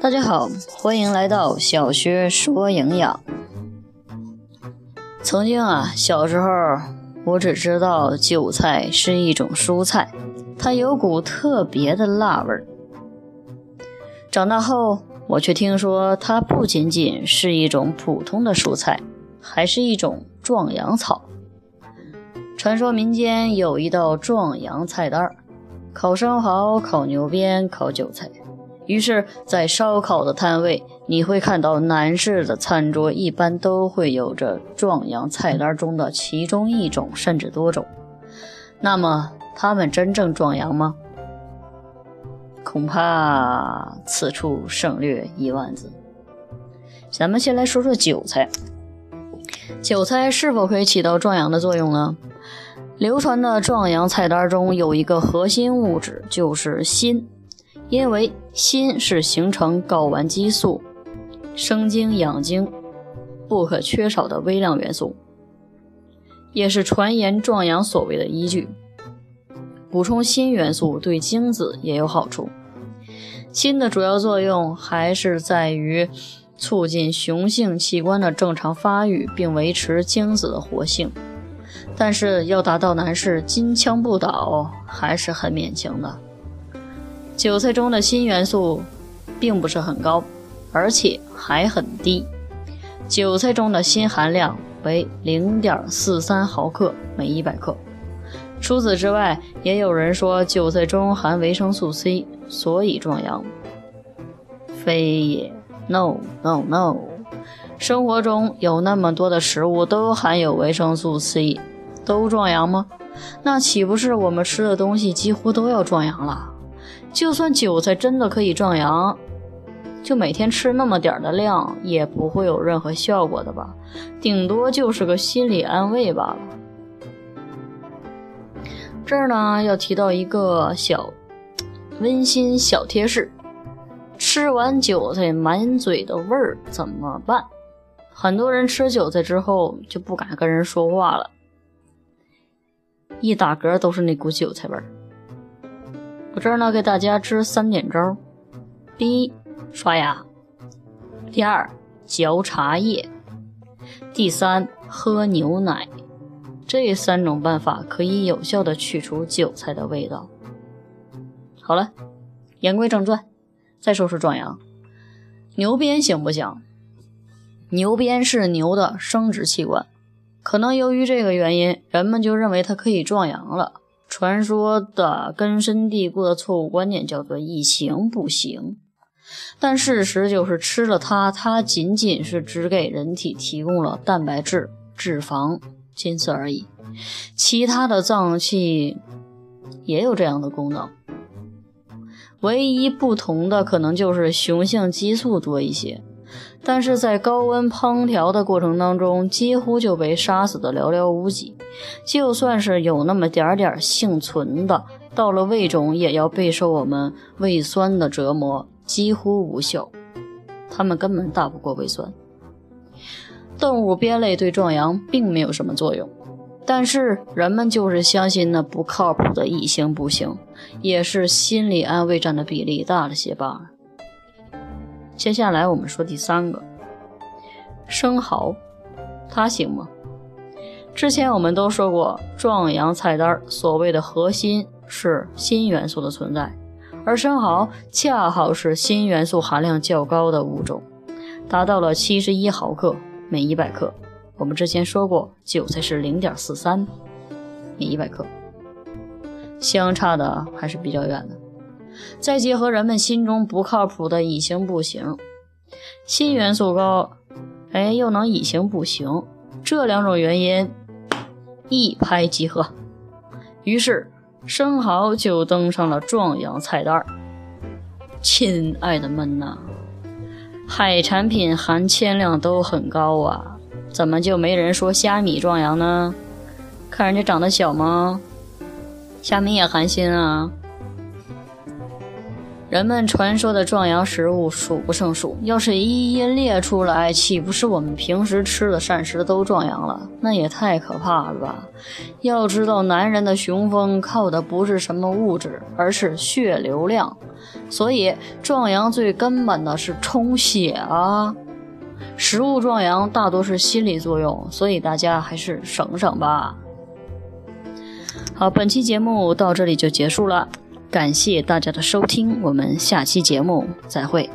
大家好，欢迎来到小学说营养。曾经啊，小时候我只知道韭菜是一种蔬菜，它有股特别的辣味儿。长大后，我却听说它不仅仅是一种普通的蔬菜，还是一种壮阳草。传说民间有一道壮阳菜单儿：烤生蚝、烤牛鞭、烤韭菜。于是，在烧烤的摊位，你会看到男士的餐桌一般都会有着壮阳菜单中的其中一种，甚至多种。那么，他们真正壮阳吗？恐怕此处省略一万字。咱们先来说说韭菜。韭菜是否可以起到壮阳的作用呢？流传的壮阳菜单中有一个核心物质，就是锌。因为锌是形成睾丸激素、生精养精不可缺少的微量元素，也是传言壮阳所谓的依据。补充锌元素对精子也有好处。锌的主要作用还是在于促进雄性器官的正常发育，并维持精子的活性。但是要达到男士金枪不倒，还是很勉强的。韭菜中的锌元素并不是很高，而且还很低。韭菜中的锌含量为零点四三毫克每一百克。除此之外，也有人说韭菜中含维生素 C，所以壮阳。非也，no no no。生活中有那么多的食物都含有维生素 C，都壮阳吗？那岂不是我们吃的东西几乎都要壮阳了？就算韭菜真的可以壮阳，就每天吃那么点的量，也不会有任何效果的吧？顶多就是个心理安慰罢了。这儿呢，要提到一个小温馨小贴士：吃完韭菜满嘴的味儿怎么办？很多人吃韭菜之后就不敢跟人说话了，一打嗝都是那股韭菜味儿。我这儿呢，给大家支三点招：第一，刷牙；第二，嚼茶叶；第三，喝牛奶。这三种办法可以有效的去除韭菜的味道。好了，言归正传，再说说壮阳。牛鞭行不行？牛鞭是牛的生殖器官，可能由于这个原因，人们就认为它可以壮阳了。传说的根深蒂固的错误观念叫做“以形补形”，但事实就是吃了它，它仅仅是只给人体提供了蛋白质、脂肪，仅此而已。其他的脏器也有这样的功能，唯一不同的可能就是雄性激素多一些。但是在高温烹调的过程当中，几乎就被杀死的寥寥无几。就算是有那么点点幸存的，到了胃中也要备受我们胃酸的折磨，几乎无效。它们根本打不过胃酸。动物鞭类对壮阳并没有什么作用，但是人们就是相信那不靠谱的以形不行，也是心理安慰占的比例大了些罢了。接下来我们说第三个，生蚝，它行吗？之前我们都说过，壮阳菜单所谓的核心是锌元素的存在，而生蚝恰好是锌元素含量较高的物种，达到了七十一毫克每一百克。我们之前说过，韭菜是零点四三每一百克，相差的还是比较远的。再结合人们心中不靠谱的以形补形，锌元素高，哎，又能以形补形，这两种原因一拍即合，于是生蚝就登上了壮阳菜单。亲爱的们呐，海产品含铅量都很高啊，怎么就没人说虾米壮阳呢？看人家长得小吗？虾米也含锌啊。人们传说的壮阳食物数不胜数，要是一一列出来，岂不是我们平时吃的膳食都壮阳了？那也太可怕了吧！要知道，男人的雄风靠的不是什么物质，而是血流量。所以，壮阳最根本的是充血啊！食物壮阳大多是心理作用，所以大家还是省省吧。好，本期节目到这里就结束了。感谢大家的收听，我们下期节目再会。